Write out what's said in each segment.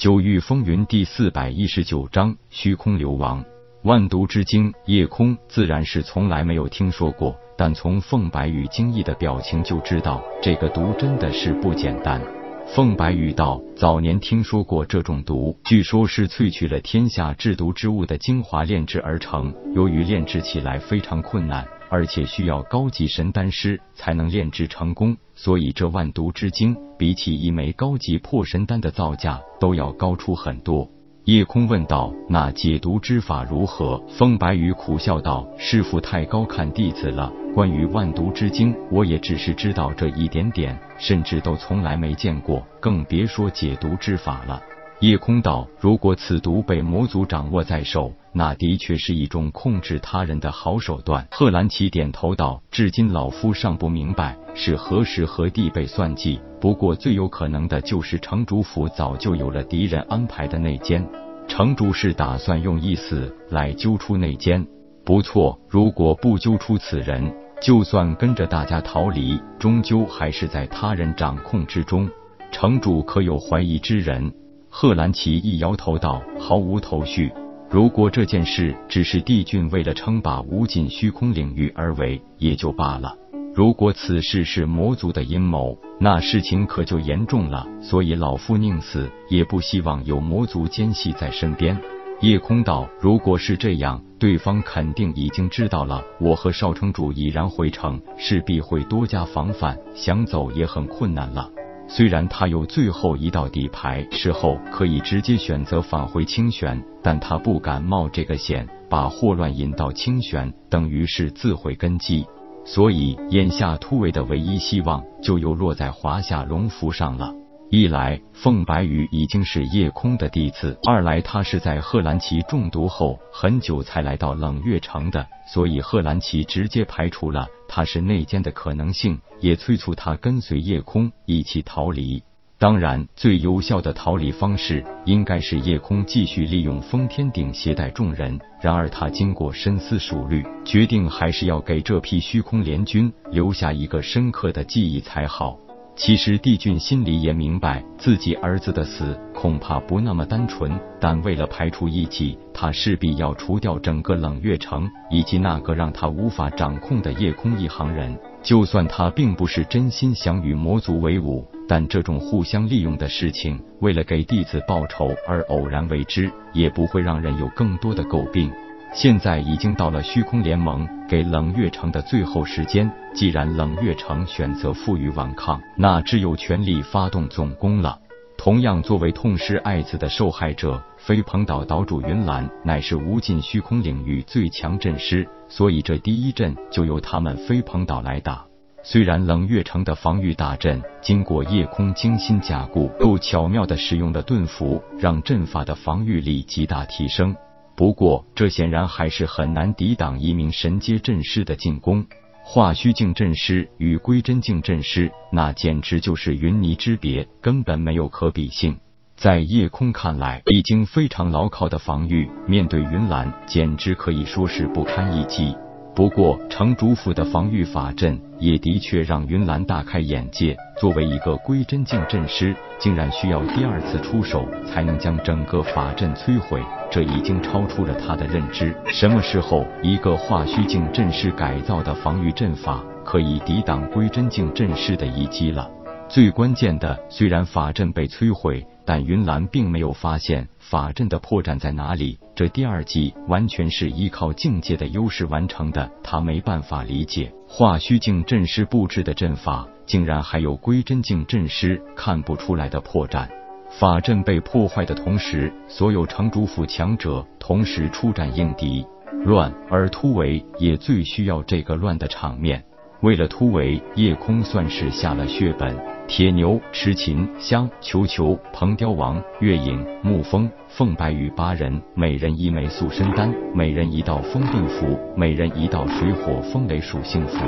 九域风云第四百一十九章虚空流亡。万毒之精，夜空自然是从来没有听说过，但从凤白羽惊异的表情就知道，这个毒真的是不简单。凤白羽道：早年听说过这种毒，据说是萃取了天下制毒之物的精华炼制而成，由于炼制起来非常困难。而且需要高级神丹师才能炼制成功，所以这万毒之精比起一枚高级破神丹的造价都要高出很多。夜空问道：“那解毒之法如何？”风白羽苦笑道：“师傅太高看弟子了，关于万毒之精，我也只是知道这一点点，甚至都从来没见过，更别说解毒之法了。”夜空道：“如果此毒被魔族掌握在手，那的确是一种控制他人的好手段。”贺兰奇点头道：“至今老夫尚不明白是何时何地被算计，不过最有可能的就是城主府早就有了敌人安排的内奸。城主是打算用一死来揪出内奸。不错，如果不揪出此人，就算跟着大家逃离，终究还是在他人掌控之中。城主可有怀疑之人？”贺兰奇一摇头道：“毫无头绪。如果这件事只是帝俊为了称霸无尽虚空领域而为，也就罢了；如果此事是魔族的阴谋，那事情可就严重了。所以老夫宁死也不希望有魔族奸细在身边。”夜空道：“如果是这样，对方肯定已经知道了。我和少城主已然回城，势必会多加防范，想走也很困难了。”虽然他有最后一道底牌，事后可以直接选择返回清玄，但他不敢冒这个险，把祸乱引到清玄，等于是自毁根基。所以眼下突围的唯一希望，就又落在华夏龙符上了。一来，凤白羽已经是夜空的弟子；二来，他是在贺兰奇中毒后很久才来到冷月城的，所以贺兰奇直接排除了他是内奸的可能性，也催促他跟随夜空一起逃离。当然，最有效的逃离方式应该是夜空继续利用封天顶携带众人。然而，他经过深思熟虑，决定还是要给这批虚空联军留下一个深刻的记忆才好。其实帝俊心里也明白，自己儿子的死恐怕不那么单纯，但为了排除异己，他势必要除掉整个冷月城以及那个让他无法掌控的夜空一行人。就算他并不是真心想与魔族为伍，但这种互相利用的事情，为了给弟子报仇而偶然为之，也不会让人有更多的诟病。现在已经到了虚空联盟给冷月城的最后时间，既然冷月城选择负隅顽抗，那只有全力发动总攻了。同样，作为痛失爱子的受害者，飞鹏岛岛主云岚乃是无尽虚空领域最强阵师，所以这第一阵就由他们飞鹏岛来打。虽然冷月城的防御大阵经过夜空精心加固，又巧妙的使用了盾符，让阵法的防御力极大提升。不过，这显然还是很难抵挡一名神阶阵师的进攻。化虚境阵师与归真境阵师，那简直就是云泥之别，根本没有可比性。在夜空看来，已经非常牢靠的防御，面对云岚，简直可以说是不堪一击。不过，城主府的防御法阵也的确让云岚大开眼界。作为一个归真境阵师，竟然需要第二次出手才能将整个法阵摧毁，这已经超出了他的认知。什么时候，一个化虚境阵师改造的防御阵法可以抵挡归真境阵师的一击了？最关键的，虽然法阵被摧毁，但云岚并没有发现法阵的破绽在哪里。这第二季完全是依靠境界的优势完成的，他没办法理解化虚境阵师布置的阵法竟然还有归真境阵师看不出来的破绽。法阵被破坏的同时，所有城主府强者同时出战应敌，乱而突围也最需要这个乱的场面。为了突围，夜空算是下了血本。铁牛、痴琴、香、球球、鹏雕王、月影、沐风、凤白羽八人，每人一枚塑身丹，每人一道风遁符，每人一道水火风雷属性符。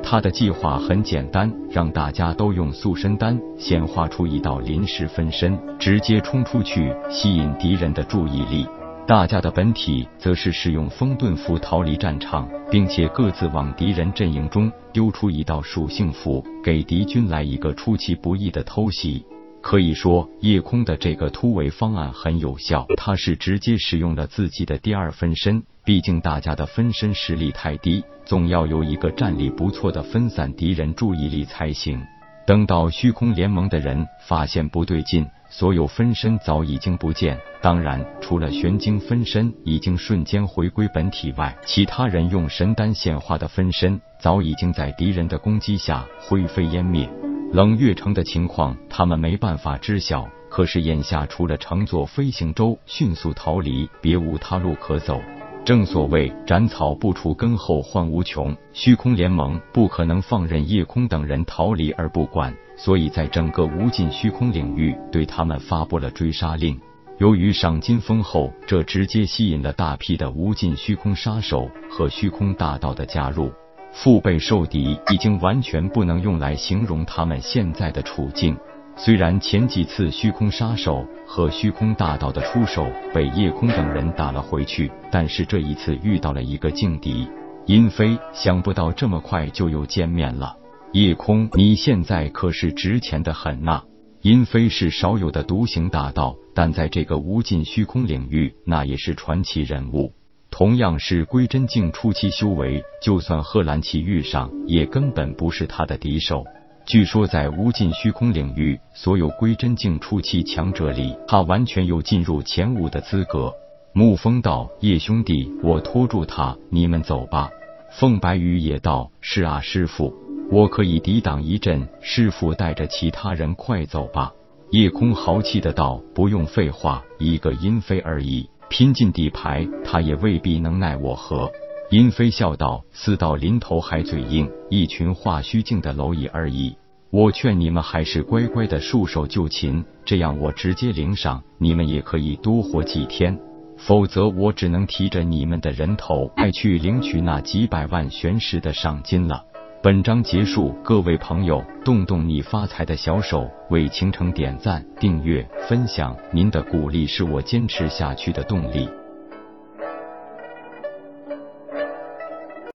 他的计划很简单，让大家都用塑身丹显化出一道临时分身，直接冲出去，吸引敌人的注意力。大家的本体则是使用风遁符逃离战场，并且各自往敌人阵营中丢出一道属性符，给敌军来一个出其不意的偷袭。可以说，夜空的这个突围方案很有效，他是直接使用了自己的第二分身。毕竟大家的分身实力太低，总要有一个战力不错的分散敌人注意力才行。等到虚空联盟的人发现不对劲，所有分身早已经不见。当然，除了玄晶分身已经瞬间回归本体外，其他人用神丹显化的分身早已经在敌人的攻击下灰飞烟灭。冷月城的情况，他们没办法知晓。可是眼下，除了乘坐飞行舟迅速逃离，别无他路可走。正所谓斩草不除根后患无穷，虚空联盟不可能放任夜空等人逃离而不管，所以在整个无尽虚空领域对他们发布了追杀令。由于赏金丰厚，这直接吸引了大批的无尽虚空杀手和虚空大道的加入。腹背受敌已经完全不能用来形容他们现在的处境。虽然前几次虚空杀手和虚空大道的出手被夜空等人打了回去，但是这一次遇到了一个劲敌殷飞，想不到这么快就又见面了。夜空，你现在可是值钱的很呐！殷飞是少有的独行大道，但在这个无尽虚空领域，那也是传奇人物。同样是归真境初期修为，就算贺兰奇遇上，也根本不是他的敌手。据说在无尽虚空领域，所有归真境初期强者里，他完全有进入前五的资格。沐风道：“叶兄弟，我拖住他，你们走吧。”凤白羽也道：“是啊，师傅，我可以抵挡一阵，师傅带着其他人快走吧。”夜空豪气的道：“不用废话，一个阴飞而已，拼尽底牌，他也未必能奈我何。”殷飞笑道：“死到临头还嘴硬，一群化虚境的蝼蚁而已。我劝你们还是乖乖的束手就擒，这样我直接领赏，你们也可以多活几天。否则，我只能提着你们的人头，再去领取那几百万玄石的赏金了。”本章结束，各位朋友，动动你发财的小手，为倾城点赞、订阅、分享，您的鼓励是我坚持下去的动力。